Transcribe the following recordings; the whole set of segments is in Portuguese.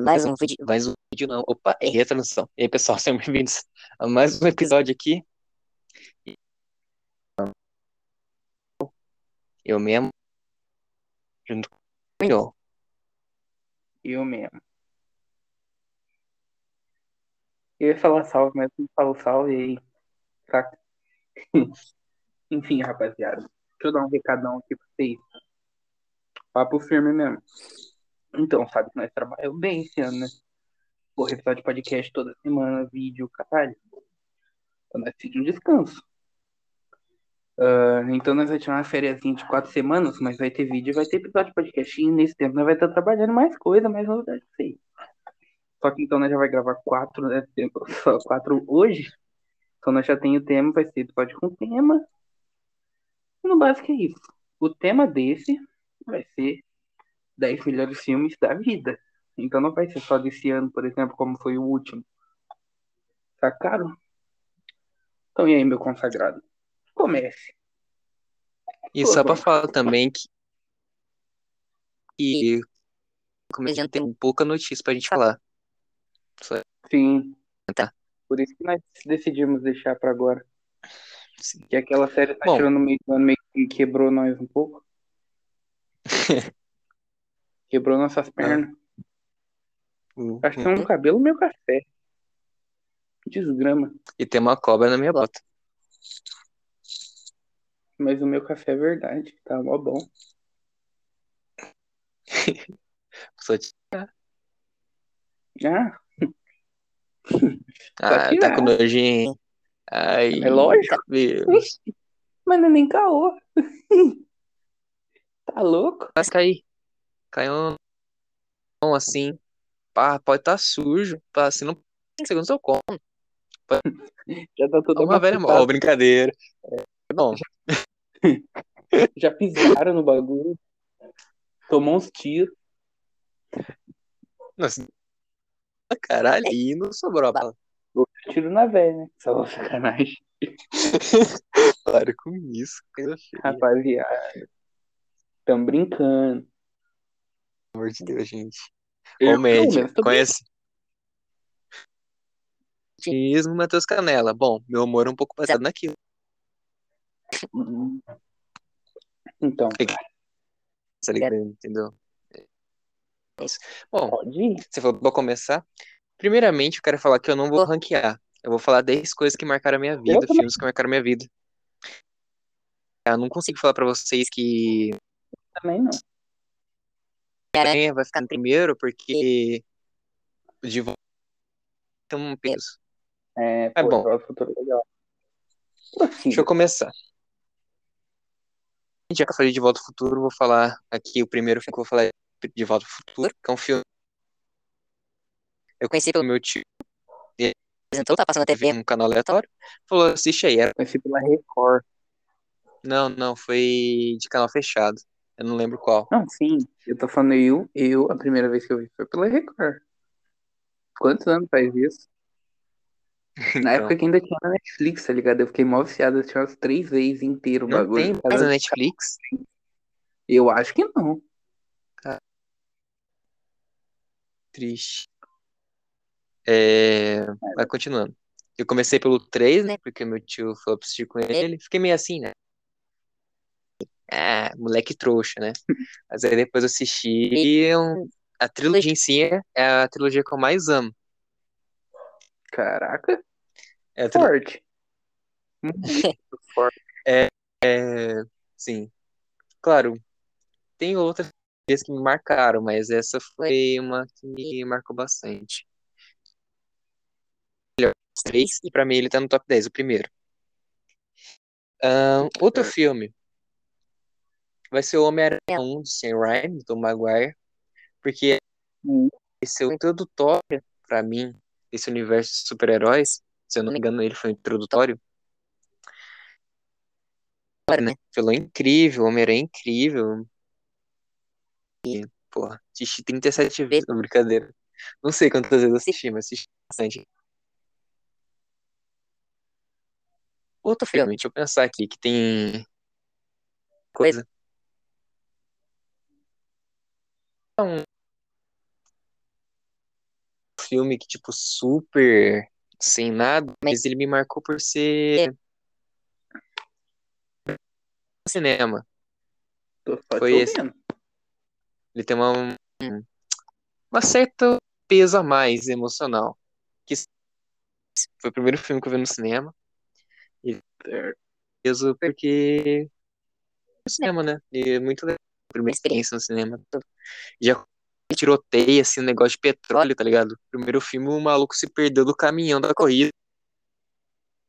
mais um vídeo, mais um vídeo não, opa, errei a tradução. E aí, pessoal, sejam bem-vindos a mais um episódio aqui. Eu mesmo, junto com o. Eu mesmo. Eu ia falar salve, mas não falo salve aí. Saca? Enfim, rapaziada. Deixa eu dar um recadão aqui pra vocês. Papo firme mesmo. Então, sabe que nós trabalhamos bem esse ano, né? Porra, episódio de podcast toda semana, vídeo, caralho. Então nós precisamos um descanso. Uh, então nós vamos tirar uma férias de quatro semanas, mas vai ter vídeo vai ter episódio de podcast. E nesse tempo nós vamos estar trabalhando mais coisa, mais novidade que aí. Só que então nós já vai gravar quatro, né? Só quatro hoje. Então nós já tem o tema, vai ser episódio com tema. E no básico é isso. O tema desse vai ser 10 melhores filmes da vida. Então não vai ser só desse ano, por exemplo, como foi o último. Sacaram? Então e aí, meu consagrado? Comece. E só pra falar também que. E. Começando tem pouca notícia pra gente falar. Só... Sim. Tá. Por isso que nós decidimos deixar pra agora. Sim. Que aquela série tá Bom, tirando meio do ano, meio que quebrou nós um pouco. Quebrou nossas pernas. Uhum. Acho que tem um cabelo meio café. Desgrama. E tem uma cobra na minha bota. Mas o meu café é verdade. Tá mó bom. Só te... Ah. ah, tá com nojinho. Ai, é lógico. Mas não é nem caô. tá louco? Vai cair. Caiu um assim. Pá, pode estar tá sujo. Pá, assim, não segundos eu como. Já tá tudo uma velha mal, brincadeira. É, bom. Já pisaram no bagulho. Tomou uns tiros. Nossa. Caralho, aí não sobrou a bala. Tiro na velha, né? Só sacanagem. Para com isso, coisa feia. Rapaziada. Tamo brincando amor de Deus, gente. Comédia, conhece? Tismo Matheus Canela. Bom, meu humor é um pouco baseado naquilo. Então. Tá ligado, entendeu? Bom, você falou começar. Primeiramente, eu quero falar que eu não vou ranquear. Eu vou falar 10 coisas que marcaram a minha vida, filmes que marcaram a minha vida. Eu não consigo falar pra vocês que. Também não. Homem-Aranha vai ficar no primeiro porque de volta tem um peso. É, é pô, bom. Futuro legal. Deixa eu começar. Já que eu falei de Volta ao Futuro, vou falar aqui o primeiro filme que eu vou falar é de Volta ao Futuro, que é um filme. Eu conheci pelo meu tio. Ele apresentou, tá passando na TV um canal aleatório. Falou, assiste aí. Era... Conheci pela Record. Não, não, foi de canal fechado. Eu não lembro qual. Não, sim. Eu tô falando eu, eu, a primeira vez que eu vi foi pela Record. Quantos anos faz isso? Na então. época que ainda tinha na Netflix, tá ligado? Eu fiquei mal viciado, tinha umas três vezes inteiro o não bagulho. Tem mais na Netflix? Eu acho que não. Tá. Triste. É... Vai continuando. Eu comecei pelo 3, né? Porque meu tio falou pra assistir com ele. Fiquei meio assim, né? Ah, moleque trouxa, né? Mas aí depois eu assisti um, a trilogia em si é a trilogia que eu mais amo. Caraca. É tri... forte. forte. É, é, sim. Claro, tem outras que me marcaram, mas essa foi uma que me marcou bastante. Três, e pra mim ele tá no top 10, o primeiro. Um, outro filme vai ser o Homem-Aranha 1 de Sam Raimi, do Maguire, porque hum. esse é o introdutório para mim esse universo de super-heróis. Se eu não me engano, ele foi introdutório. Né? Falou incrível, Homem-Aranha é incrível. E, porra, assisti 37 vezes, não, brincadeira. Não sei quantas vezes eu assisti, mas assisti bastante. Outro filme, deixa eu pensar aqui, que tem coisa. Um filme que, tipo, super sem nada, mas ele me marcou por ser cinema. Foi esse. Ele tem uma, uma certa peso a mais emocional. Que foi o primeiro filme que eu vi no cinema. E peso porque no cinema, né? E é muito legal. Primeira experiência no cinema. Já tiroteia, assim, um negócio de petróleo, tá ligado? Primeiro filme, o maluco se perdeu do caminhão da corrida.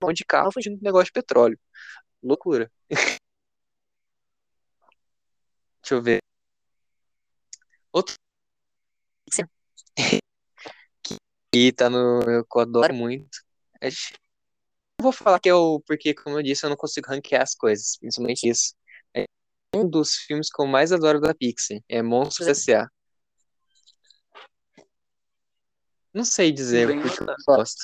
Um monte de carro fugindo do negócio de petróleo. Loucura. Deixa eu ver. Outro. que tá no. Eu adoro muito. Eu vou falar que é o. Porque, como eu disse, eu não consigo ranquear as coisas. Principalmente isso. É um dos filmes que eu mais adoro da Pixar. É Monstros S.A. Não sei dizer o que eu gosto.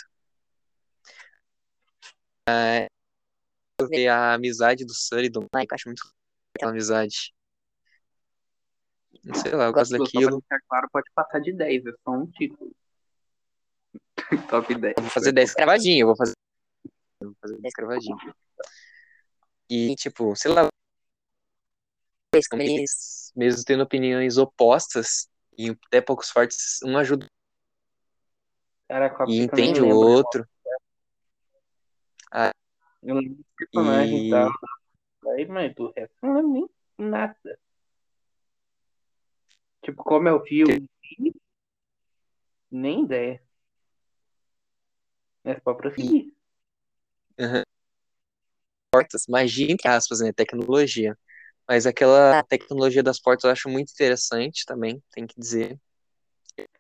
É, eu ver a amizade do Sully e do Mike, acho muito aquela amizade. Não sei lá, eu gosto daquilo. claro, pode passar de 10, é só um título. Top 10. Eu vou fazer 10 cravadinho, eu vou fazer. Eu vou fazer 10 cravadinho. E, tipo, sei lá. Eles, mesmo tendo opiniões opostas e até poucos fortes, um ajuda. e entende o outro. Ah, eu lembro do personagem e tal. Aí, mas do resto não lembro nem nada. Tipo, como é o filme? Nem ideia. É só prosseguir. Uhum. Portas, magia, entre aspas, né? Tecnologia. Mas aquela tecnologia das portas eu acho muito interessante também, tem que dizer.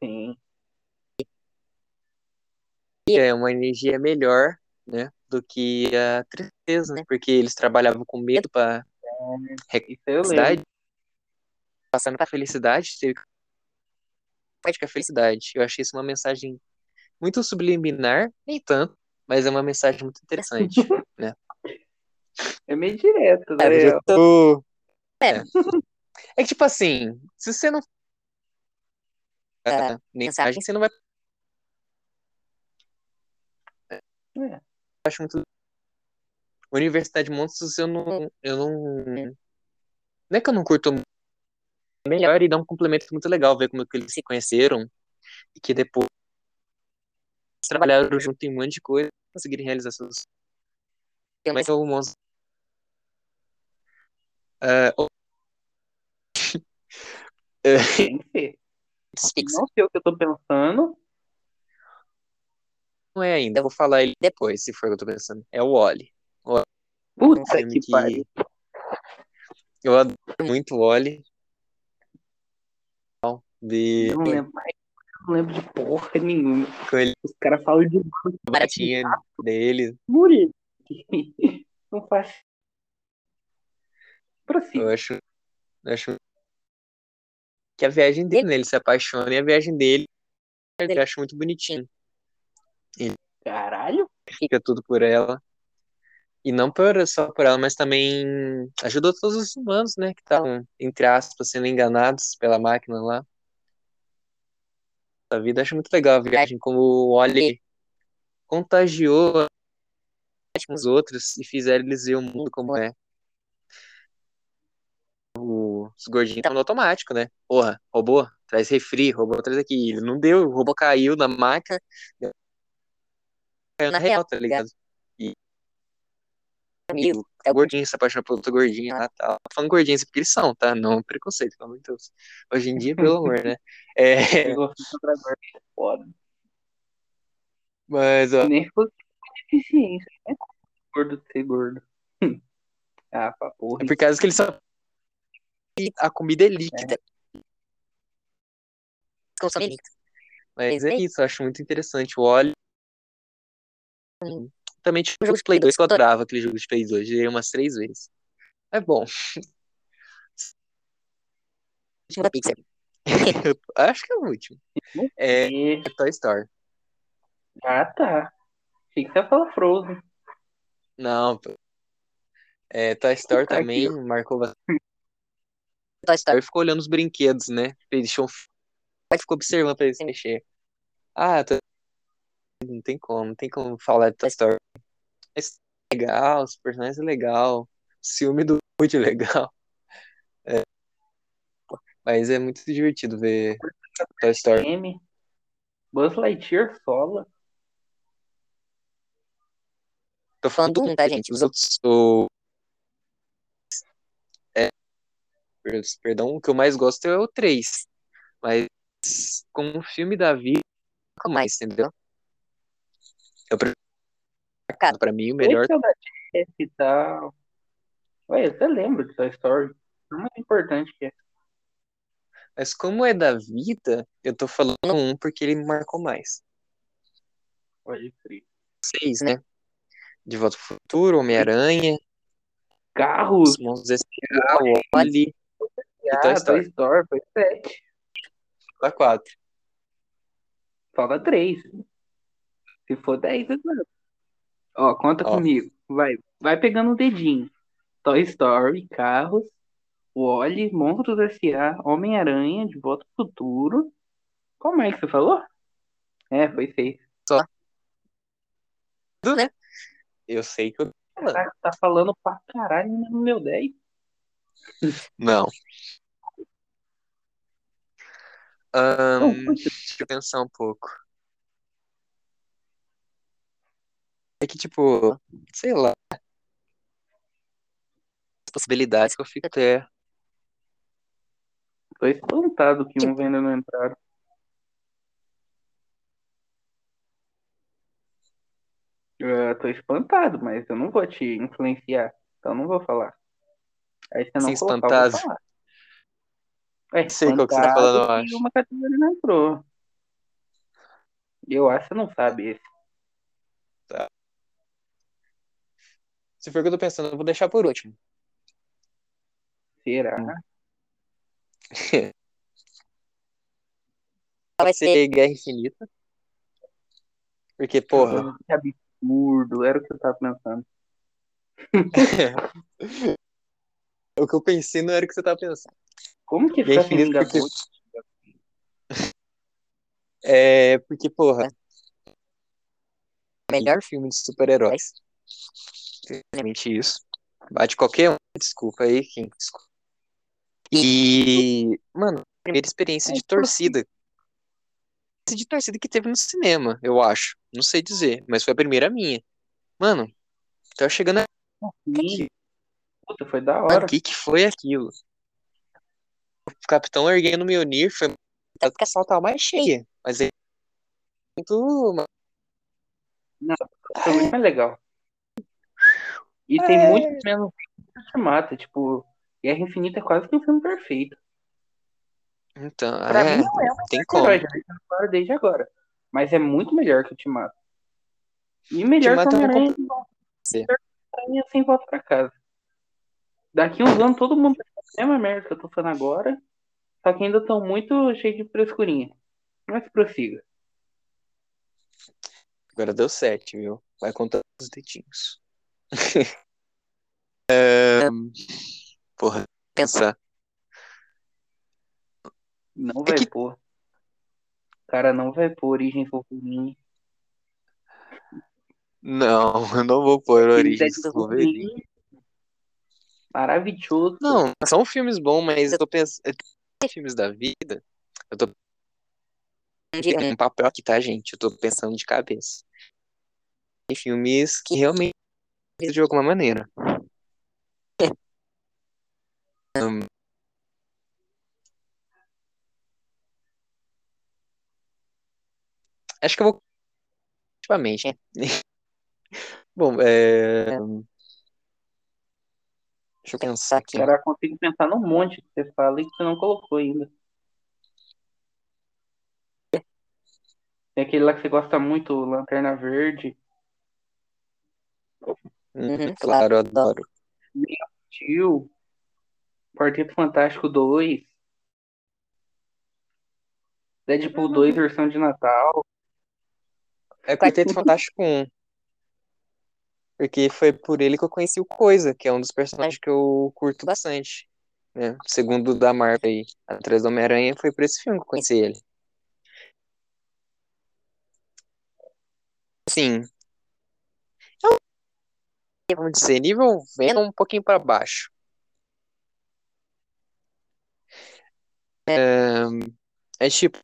Sim. E é uma energia melhor, né? Do que a tristeza, né? Porque eles trabalhavam com medo para é, felicidade. Passando pra felicidade, teve que a felicidade. Eu achei isso uma mensagem muito subliminar, nem tanto, mas é uma mensagem muito interessante, né? É meio direto, né? É, eu tô... é. é que, tipo assim, se você não. É, mensagem, você não vai. É. Acho muito. Universidade de Monstros, eu não. Eu não. Não é que eu não curto melhor e dá um complemento muito legal ver como que eles se conheceram e que depois trabalharam junto em um monte de coisa conseguirem realizar seus mas o monstro uh, não sei o que eu tô pensando não é ainda, eu vou falar ele depois, se for o que eu tô pensando. É o Oli. Puta um que, que pariu. Eu adoro muito o Oli. De... Não lembro mais não lembro de porra nenhuma. Ele... Os caras falam de baratinha dele. Muri. Não faz. Prossiga. Eu acho, eu acho que a viagem dele, né? Ele se apaixona e a viagem dele eu acho muito bonitinho. Ele Caralho. Fica tudo por ela. E não por, só por ela, mas também ajudou todos os humanos, né? Que estavam, entre aspas, sendo enganados pela máquina lá da vida. Acho muito legal a viagem, como o Oli contagiou os outros e fizeram eles ver o mundo como é. Os gordinhos estavam no automático, né? Porra, robô, traz refri, robô traz aqui. Ele não deu, o robô caiu na máquina. Caiu na real, tá ligado? E amigo, é o gordinho se apaixona por outro gordinho lá, tá? Tô falando gordinho porque eles são, tá? Não preconceito, pelo amor de Deus. Hoje em dia, pelo amor, né? É... Foda. Mas, ó. Nem fosse deficiência, né? Gordo ser gordo. ah, pra porra. É por causa que eles só. A comida é líquida. É. Consome líquido. Mas é isso, eu acho muito interessante. O óleo. Também tinha um jogo de Play 2 que eu adorava aquele jogo de Play 2. Joguei umas três vezes. É bom. da Pixar. acho que é o último. É, é Toy Story. Ah, tá. Achei que você ia falar Frozen. Não, é, Toy Story também aqui. marcou bastante. Toy Story ficou olhando os brinquedos, né? Ele deixou ficou observando pra eles mexer. Ah, tô... não tem como, não tem como falar de Toy Story. É legal, os personagens é legal, o ciúme do Woody é legal. É. Mas é muito divertido ver Toy Story. M. Buzz Lightyear sola. Tô falando do um, tá, gente? Os outros. O... É, perdão, o que eu mais gosto é o 3. Mas como filme da vida, nunca mais, entendeu? Eu prefiro pra mim o melhor. Esse e tal. Ué, você lembra de Toy Story? É muito importante que é. Mas como é da vida, eu tô falando um porque ele me marcou mais. Pode crer. Seis, né? De Volta pro Futuro, Homem-Aranha. Carros. Monstros S.A., Wally. Ah, Toy Story. Toy Story, foi sete. Falta quatro. Falta três. Se for dez, é Ó, conta Ó. comigo. Vai, vai pegando o dedinho. Toy Story, Carros, Wally, Monstros S.A., Homem-Aranha, De Volta ao Futuro. Como é que você falou? É, foi seis. Só. Né? Eu sei que eu Caraca, tá falando pra caralho no meu 10. Não. Um, deixa eu pensar um pouco. É que, tipo, sei lá. As possibilidades que eu fico até Tô espantado que tipo... um ainda não entraram. Eu tô espantado, mas eu não vou te influenciar. Então não vou falar. Aí você não Sim, colocar. É, Sei qual que você tá falando, eu acho. Uma categoria não entrou. Eu acho que você não sabe esse. Tá. Se for o que eu tô pensando, eu vou deixar por último. Será? Hum. Vai ser Guerra Infinita. Porque, porra. Que absurdo, era o que eu tava pensando. o que eu pensei não era o que você tava pensando. Como que Guerra Infinita porque... É, porque, porra. Melhor filme de super-heróis. Realmente isso. Bate qualquer um. Desculpa aí, quem. Desculpa. E, mano, primeira experiência de torcida. De torcida que teve no cinema, eu acho. Não sei dizer, mas foi a primeira minha. Mano, tava chegando aqui. Puta, foi da hora. O que que foi aquilo? O Capitão erguendo o Mjolnir foi porque a sala tava mais cheia, mas é muito... Não, foi muito mais legal. E é... tem muito menos que mata, tipo, Guerra Infinita é quase que um filme perfeito. Então, pra é, mim não é um tem como. Herói, já claro desde agora. Mas é muito melhor que o Ultimato. E melhor que o Homem-Aranha sem volta pra casa. Daqui uns anos todo mundo vai fazer a mesma merda que eu tô falando agora. Só que ainda estão muito cheios de frescurinha. Mas prossiga. Agora deu sete, viu? Vai contar os dedinhos. é... Porra, pensar. Não é vai que... pôr. Cara, não vai pôr Origem Wolverine. Não, eu não vou pôr Origem Wolverine. Maravilhoso. Não, são filmes bons, mas eu tô pensando. Filmes da vida. Eu tô. Um papel aqui, tá, gente? Eu tô pensando de cabeça. Tem filmes que realmente de alguma maneira. Um, acho que eu vou. Ultimamente, Bom, é... Deixa eu pensar aqui. Cara, eu consigo pensar num monte que você fala e que você não colocou ainda. Tem aquele lá que você gosta muito, Lanterna Verde. Uhum, claro, adoro. Tio. Quarteto Fantástico 2. Deadpool 2, versão de Natal. É Quarteto Fantástico 1. Porque foi por ele que eu conheci o Coisa, que é um dos personagens que eu curto bastante. Né? Segundo da Marvel aí, atrás do Homem-Aranha, foi por esse filme que eu conheci ele. Assim, é vamos dizer, nível vendo um pouquinho para baixo. É, é tipo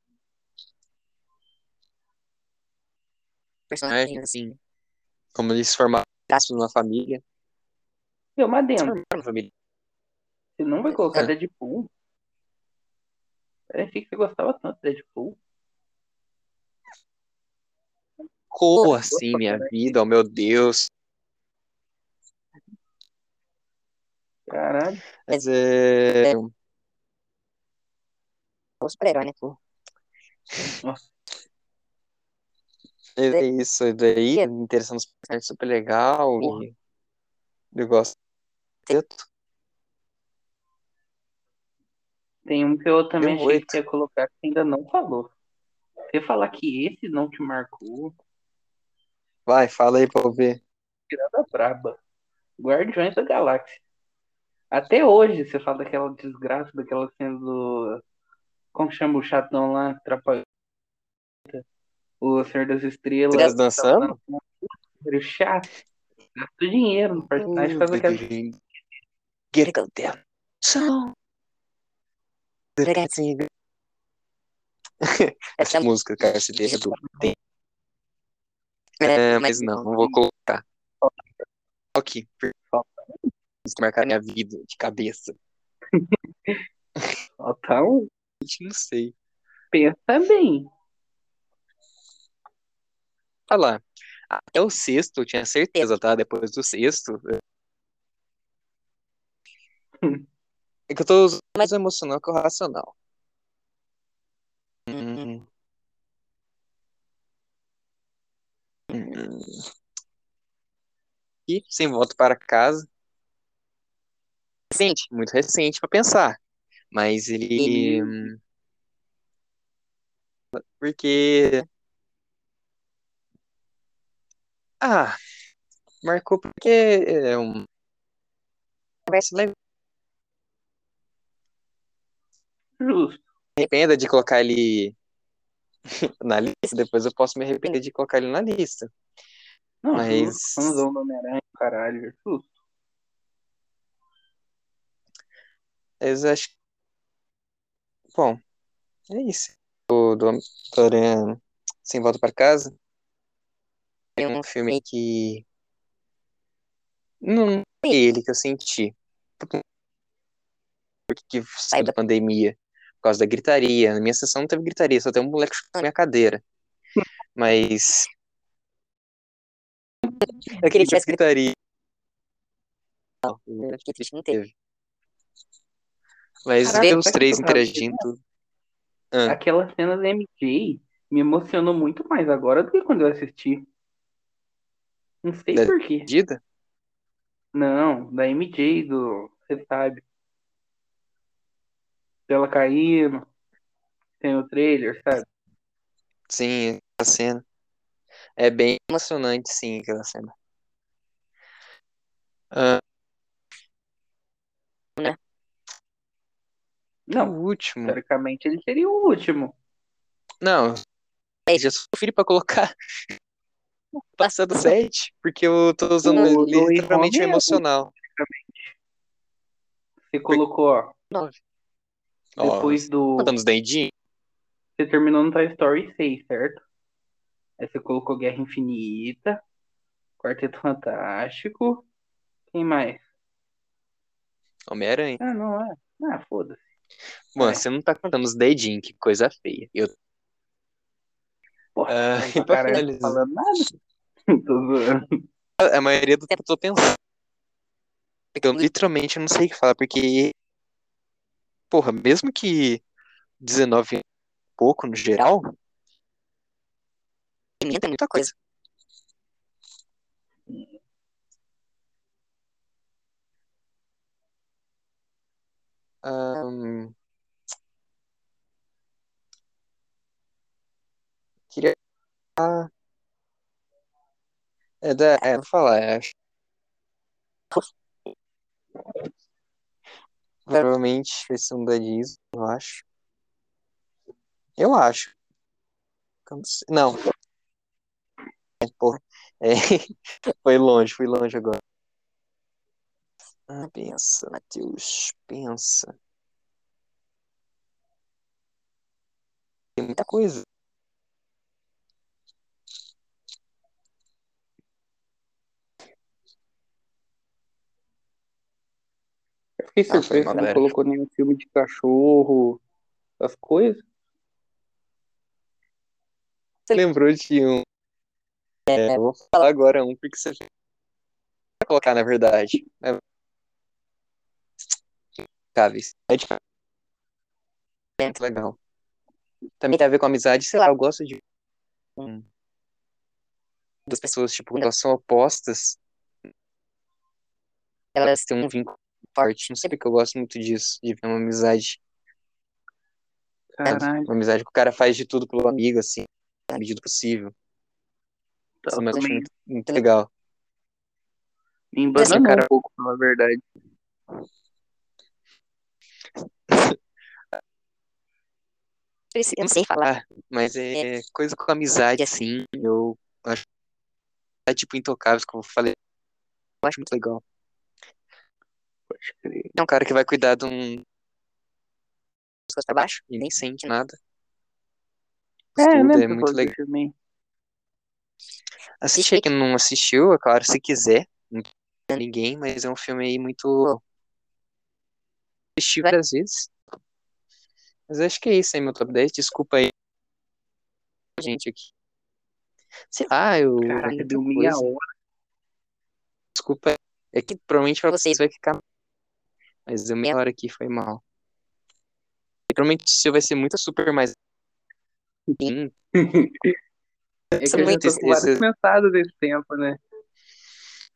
personagem assim, como eles formaram numa família. Eu, dentro. Uma família. Você não vai colocar É. Deadpool? Eu achei que você gostava tanto de Deadpool. Como assim, minha vida? Oh, meu Deus. Caralho. Mas é. O super-herói, né? Nossa. É isso, e daí, interessante personagens super legal e eu gosto. Tem um que eu também Deu achei oito. que ia colocar que ainda não falou. Você falar que esse não te marcou, Vai, fala aí pra eu ver. tirada braba. Guardiões da Galáxia. Até hoje você fala daquela desgraça, daquela cena do. Como chama o chatão lá? Trapalhão. O Senhor das Estrelas. Três dançando? Era chato. Gasta dinheiro no personagem, faz aquela. Get it down. So. Essa música, cara, se deixa do É, mas não, não vou colocar. Ok, isso marcar minha vida de cabeça. Tá um. Não sei. Pensa bem. Lá. Até o sexto, eu tinha certeza, tá? Depois do sexto. É que eu tô usando mais o emocional que o racional. Hum. Hum. E sem volta para casa. Recente, muito recente para pensar. Mas ele. Porque. Ah, marcou porque é um. Conversa legal. Justo. arrependa de colocar ele na lista, depois eu posso me arrepender de colocar ele na lista. Não, Mas-. Fãzão do Homem-Aranha, caralho. Justo. Mas eu acho. Bom, é isso. O do Homem-Aranha Sem Volta para Casa. Tem um filme que. Não é ele que eu senti. Porque que saiu da pandemia. Por causa da gritaria. Na minha sessão não teve gritaria, só tem um moleque chutando na minha cadeira. Mas. Eu queria que tivesse escrito. gritaria. Eu fiquei triste que não teve. Mas Caraca, os três eu interagindo. Ah, Aquela cena da MJ me emocionou muito mais agora do que quando eu assisti. Não sei Da- por quê. Dida? Não, da MJ, do. Você sabe. Dela caindo. Tem o trailer, sabe? Sim, a cena. É bem emocionante, sim, aquela cena. Ah, Não, o último. teoricamente ele seria o último. Não, eu já sofri pra colocar passando 7, porque eu tô usando O No Way literalmente o emocional. Você colocou, ó, Nove. depois do. Contando os dedinhos? Você terminou no Toy Story 6, certo? Aí você colocou Guerra Infinita, Quarteto Fantástico. Quem mais? Homem-Aranha. Ah, não é. Ah, foda-se. Mano, É. você não tá contando os dedinhos, que coisa feia. Eu, Porra, pra cara não tá finalizar. falando nada. Tô zoando. a maioria do tempo eu tô pensando. Eu literalmente não sei o que falar, porque. Porra, mesmo que 19 é pouco no geral, Pimenta é muita coisa. ahn, queria. Ah, é, da, é, vou falar, é. Provavelmente vai ser um eu acho. Eu acho. Não Não. É, Porra. É, foi longe, foi longe agora. Ah, pensa, Matheus, pensa. Tem muita coisa. Fiquei Ah, surpreso, você não colocou nenhum filme de cachorro, essas coisas. Você lembrou de um. É, eu vou falar agora um, porque você vai colocar, na verdade. É... Cáveis. É de- é muito legal. Também tem a ver com amizade, sei lá, eu gosto de. hum, Das pessoas, tipo, elas são opostas, elas têm um vínculo forte. Não sei porque eu gosto muito disso, de ver uma amizade. Caralho, Uma amizade que o cara faz de tudo pelo amigo, assim, na medida do possível. eu Isso, eu acho muito, muito legal. me Assim, embananou cara- um pouco, na verdade. Eu não sei falar. Ah, mas é coisa com amizade, assim, eu acho é tipo intocáveis, como eu falei, eu acho muito legal. É um cara que vai cuidar de um Pessoas pra baixo. e nem sente nada. É, né? é muito legal. também. Assiste aí quem não assistiu, é claro, se quiser. Não ninguém, mas é um filme aí muito. Assisti várias vezes. Mas acho que é isso aí, meu top 10. Desculpa aí, gente, aqui. Sei lá, eu. Caraca, deu meia hora. Desculpa. É que provavelmente pra vocês vai ficar. Mas deu meia hora aqui, foi mal. E provavelmente o seu vai ser muito super mais. Sim, É que eu já tô com pensados desse tempo, né?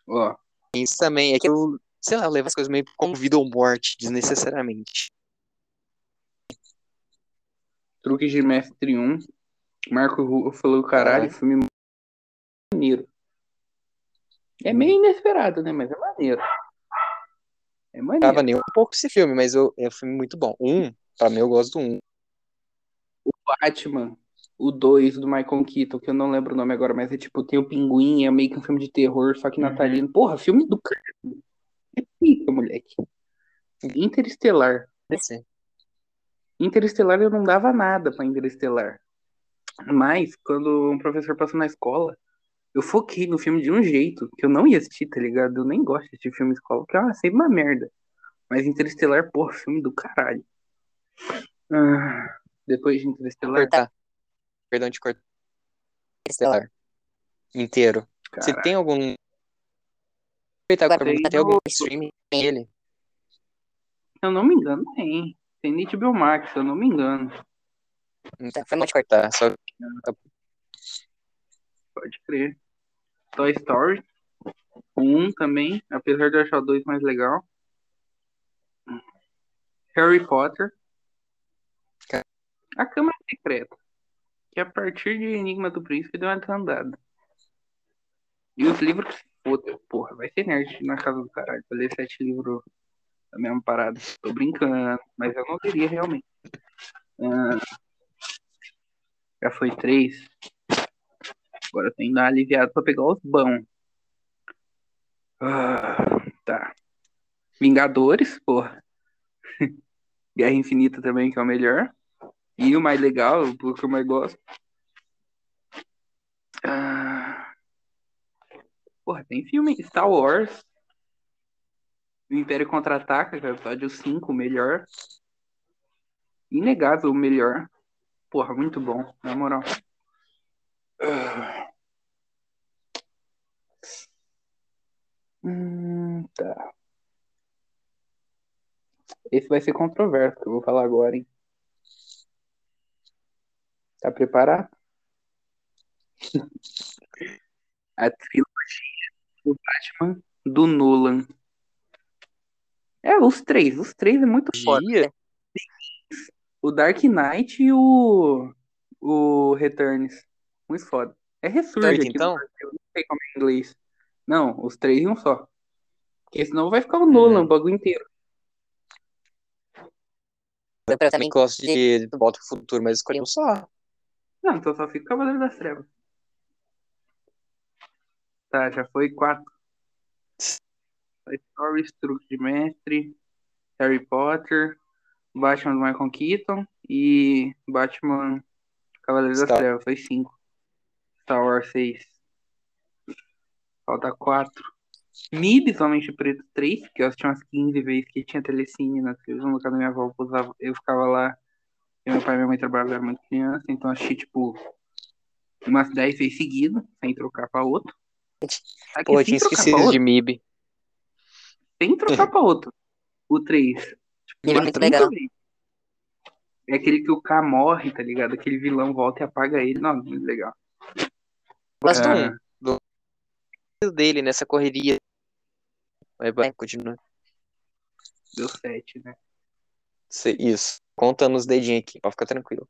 Ó, isso também. É que eu, sei lá, eu levo as coisas meio como vida ou morte, desnecessariamente. Truques de Mestre 1. Marco Ruffalo falou, caralho, Ah. filme maneiro. É meio inesperado, né? Mas é maneiro. É Não maneiro. tava nem um pouco esse filme, mas eu, é um filme muito bom. Um, pra mim, eu gosto do um. Batman, o 2 do Michael Keaton, que eu não lembro o nome agora, mas é tipo, tem o Pinguim, é meio que um filme de terror, só que Uhum. natalino. Porra, filme do cara. É pica, moleque. Interestelar. Esse. Interestelar eu não dava nada pra Interestelar. Mas, quando um professor passou na escola, eu foquei no filme de um jeito que eu não ia assistir, tá ligado? Eu nem gosto de assistir filme de escola, porque é sempre uma merda. Mas Interestelar, porra, filme do caralho. Ah, depois de Interestelar, Cortar. Perdão de cortar. Estelar. Inteiro. Você tem algum. Tem algum streaming dele? se eu não me engano, tem. Tem HBO Max, se eu não me engano. Então, foi mal de cortar. Só Pode crer. Toy Story. Um também, apesar de eu achar o dois mais legal. Harry Potter. A Câmara Secreta. Que a partir de Enigma do Príncipe deu uma desandada. E os livros que se foda. Porra, vai ser nerd na casa do caralho. Pra ler sete livros da mesma parada. Tô brincando, mas eu não teria realmente. Ah, já foi três. Agora tem que dar uma aliviada pra pegar os bons. Ah, tá. Vingadores, porra. Guerra Infinita também, que é o melhor. E o mais legal, o que eu mais gosto. Ah, porra, tem filme Star Wars. O Império Contra-Ataca, que é o episódio 5, o melhor. Inegável o melhor. Porra, muito bom, na moral. Ah. Tá. Esse vai ser controverso, que eu vou falar agora, hein? Tá preparado? A trilogia do Batman do Nolan. É, os três. Os três é muito foda. O Dark Knight e o. O Returns. Muito foda. É Ressurge Third, então? não sei como é em inglês. Não, os três em um só. Porque senão vai ficar o Nolan, Hum. o bagulho inteiro. Eu Eu também gosto de Volta pro Futuro, mas escolhi um só. Não, então só fica Cavaleiro das Trevas. Tá, já foi quatro. Toy Story, Truque de Mestre, Harry Potter, Batman do Michael Keaton e Batman Cavaleiro das Star- Trevas. Foi cinco. Star Wars seis. Falta quatro. Mibs, Homem de Preto 3, que eu assisti umas 15 vezes que tinha telecine na televisão, no caso da minha avó, eu usava- eu ficava lá, e meu pai e minha mãe trabalhavam, eu era muito criança, então eu assisti, tipo, umas 10 vezes seguidas, sem trocar pra outro. Aqui, Pô, eu tinha esquecido outro, de MIB. sem trocar pra outro. O 3. Tipo, Ele é muito 30 legal. vezes. É aquele que o K morre, tá ligado? Aquele vilão volta e apaga ele. Não, muito legal. Gosto do dele nessa correria. Vai, vai, continua. Deu 7, né? Isso. Contando os dedinhos aqui, pra ficar tranquilo.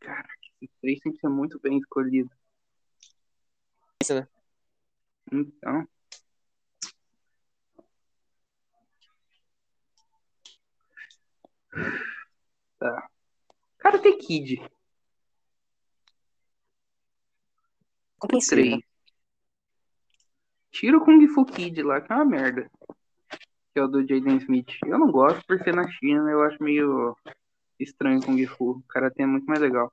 Caraca, esse 3 tem que ser muito bem escolhido. Isso, né? Então. Tá. Karate Kid. Compreensível. 3. Tira o Kung Fu Kid lá, que é uma merda. Que é o do Jaden Smith. Eu não gosto por ser na China, eu acho meio estranho Kung Fu. O Karate é muito mais legal.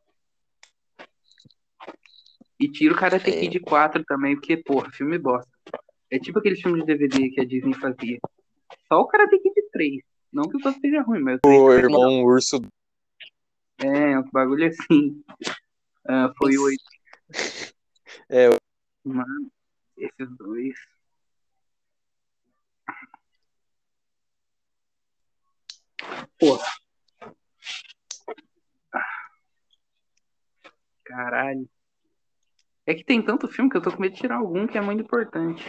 E tira o Karate É. Kid 4 também, porque, porra, filme bosta. É tipo aquele filme de DVD que a Disney fazia. Só o Karate Kid 3. Não que o outro seja ruim, mas o 3 O também irmão urso. é, um bagulho assim. Ah, foi o oito. É, o- Mano, esses dois. Porra. Caralho. É que tem tanto filme que eu tô com medo de tirar algum que é muito importante.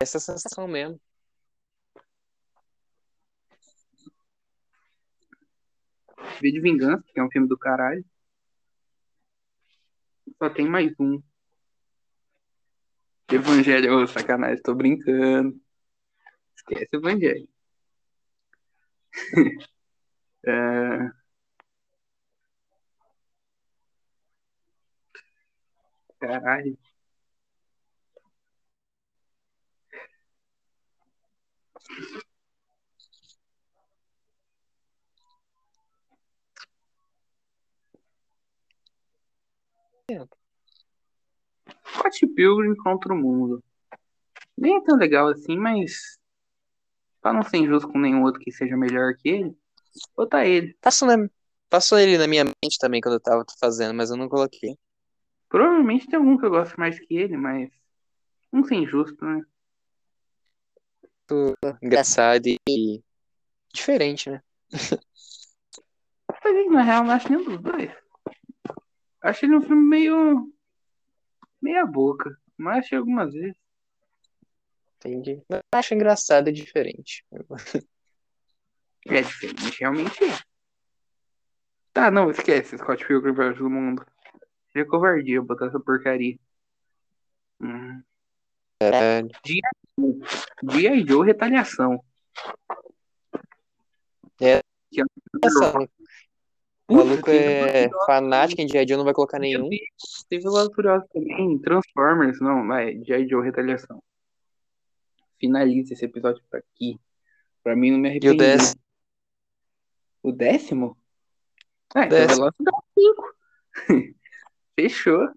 essa sensação mesmo. V de Vingança, que é um filme do caralho. Só tem mais um. Evangelho, ô, sacanagem, tô brincando. Esquece o Evangelho. É, Caralho. Scott Pilgrim contra o mundo. Nem é tão legal assim, mas pra não ser injusto com nenhum outro que seja melhor que ele, botar ele. Passou, na- passou ele na minha mente também quando eu tava fazendo, mas eu não coloquei. Provavelmente tem algum que eu gosto mais que ele, mas não ser injusto, né? Engraçado e diferente, né? Mas na real, não acho nenhum dos dois. Acho ele um filme meio. meia boca. Mas achei algumas vezes. Entendi. Eu acho engraçado e diferente. É diferente, realmente é. Tá, não, esquece. Scott Pilgrim vs. o Mundo. Seria covardia botar essa porcaria. Hum. É, G.I. Joe Retaliação. É. Que é o maluco é fanático em G.I. Joe, não vai colocar nenhum. Teve Velozes e Furiosos também. Transformers, não, vai. G.I. Joe Retaliação. Finaliza esse episódio por aqui. Pra mim não me E o décimo? O décimo? É, então Décimo. Velozes e Furiosos 5. Fechou.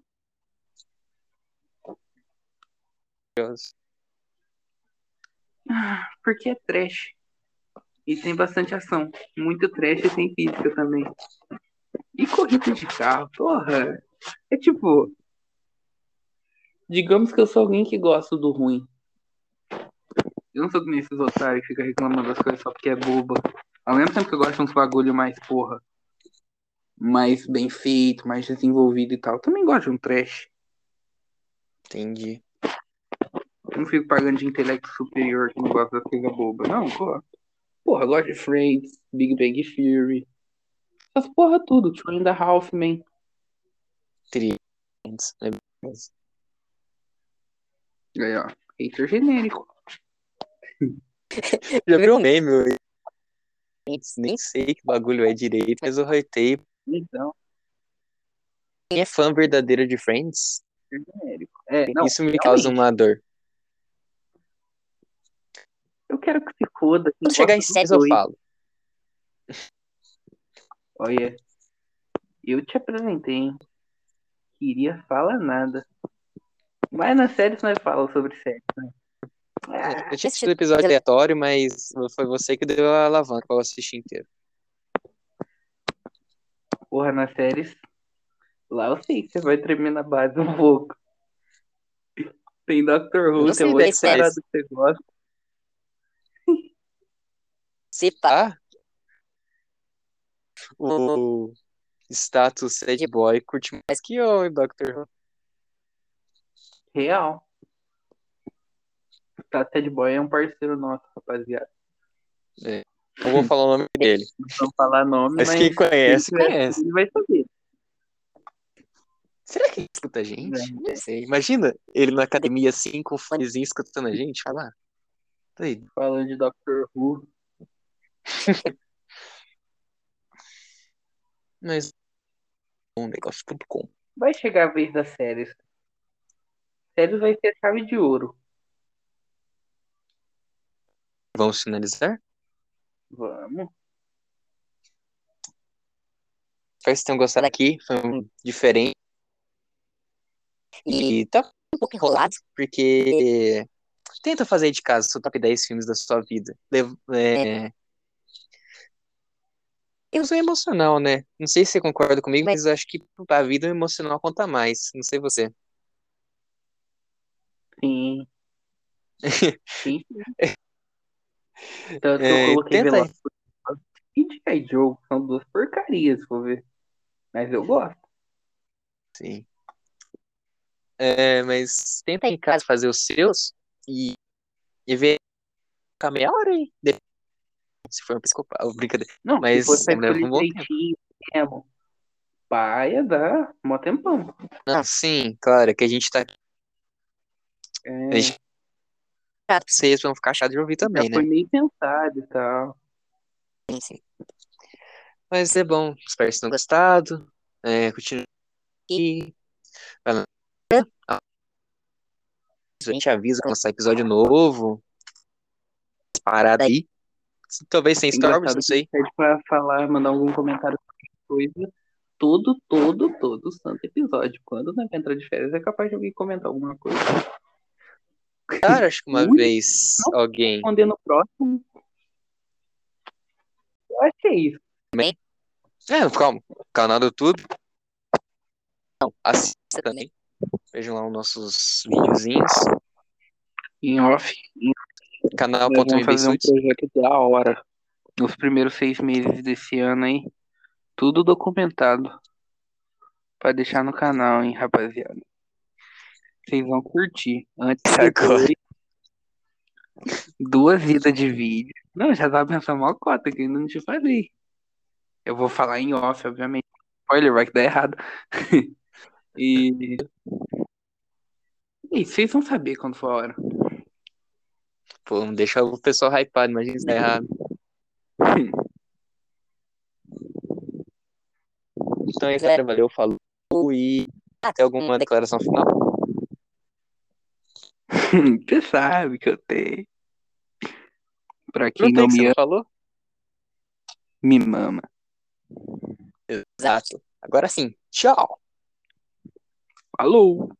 Ah, Porque é trash. E tem bastante ação. Muito trash e tem física também. E corrida de carro, porra. É tipo. Digamos que eu sou alguém que gosta do ruim. Eu não sou que nem esses otários que ficam reclamando das coisas só porque é boba. Ao mesmo tempo que eu gosto de uns bagulho mais, porra. Mais bem feito, mais desenvolvido e tal. Eu também gosto de um trash. Entendi. Eu não fico pagando de intelecto superior que não gosta das coisas bobas. Não, porra. Porra, eu gosto de Friends, Big Bang Theory. Essas porra tudo. Two and a Half Men. Trilhões, né? Aí, ó. Hater genérico. Já viu um meme? eu Nem sei que bagulho é direito, mas eu reitei. Então. é fã verdadeiro de Friends, genérico. É, não, isso me causa realmente. uma dor. Eu quero que se foda. quem Quando chegar em gosta dos séries, eu dois. falo. Olha, eu te apresentei, hein? Queria falar nada. Mas nas séries nós falamos sobre séries, né? Eu tinha assistido o episódio aleatório, mas foi você que deu a alavanca pra eu assistir inteiro. Porra, nas séries. Lá eu sei que você vai tremer na base um pouco. Tem Doctor Who, tem outra das parada séries. que você gosta. Se pá, Tá? O status sad boy curte mais que hein, Dr. Who. Real. Tá, Ted Boy é um parceiro nosso, rapaziada. Não vou falar o nome dele. Não vamos falar nome, Mas mas quem conhece, quem conhece. Ele vai saber. Será que ele escuta a gente? É. Não sei. Imagina ele na academia assim, com o fonezinho escutando a gente falar. Doido. Falando de Doctor Who. Mas. Um negócio.com. Vai chegar a vez das séries. Séries vai ser chave de ouro. Vamos finalizar? Vamos. Espero que vocês tenham gostado aqui. Foi um diferente. e tá um pouco enrolado. porque. Tenta fazer de casa seu top 10 filmes da sua vida. É... Eu sou emocional, né? Não sei se você concorda comigo, mas eu acho que a vida o emocional conta mais. Não sei você. Sim. Sim. Tanto que É, eu coloquei tenta. Velozes e G.I. Joe. São duas porcarias, for ver. Mas eu gosto. Sim. É, mas tenta em casa fazer os seus e, e ver a meia hora aí. Depois, Se for um psicopata, brincadeira. Não, Mas se leva um bom tempo. Paia dá mó tempão. Não, sim, claro, é que a gente tá. É, A gente, vocês vão ficar chato de ouvir também, já né? foi meio pensado e tal. Sim, sim. Mas é bom. Espero que vocês tenham gostado. É, continue aqui. Vai lá. A gente avisa quando sair episódio novo. Parada aí. Talvez sem storms, Engraçado não sei. pede pra falar, mandar algum comentário sobre coisa. Todo, todo, todo santo episódio. Quando não entrar de férias, é capaz de alguém comentar alguma coisa. Cara, acho que uma vez alguém. Responder no próximo. Eu acho que é isso. É, calma. Canal do YouTube. Não. Assista também. Vejam lá os nossos videozinhos. Em off. Nós Canal.mb vamos fazer um projeto da hora. Nos primeiros seis meses desse ano aí. Tudo documentado. Pra deixar no canal, hein, rapaziada. Vocês vão curtir. Antes Agora. Duas vidas de vídeo. Não, já tava pensando mal cota que ainda não te falei. Eu vou falar em off, obviamente. Spoiler, vai que dá errado. e. E vocês vão saber quando for a hora. Pô, não deixa o pessoal hypado, imagina se tá errado. Então é isso, galera. Valeu, falou. E tem alguma declaração final? Você sabe que eu tenho. Pra Não quem não você me não ama, falou? me mama. Exato. Agora sim. Tchau. Falou!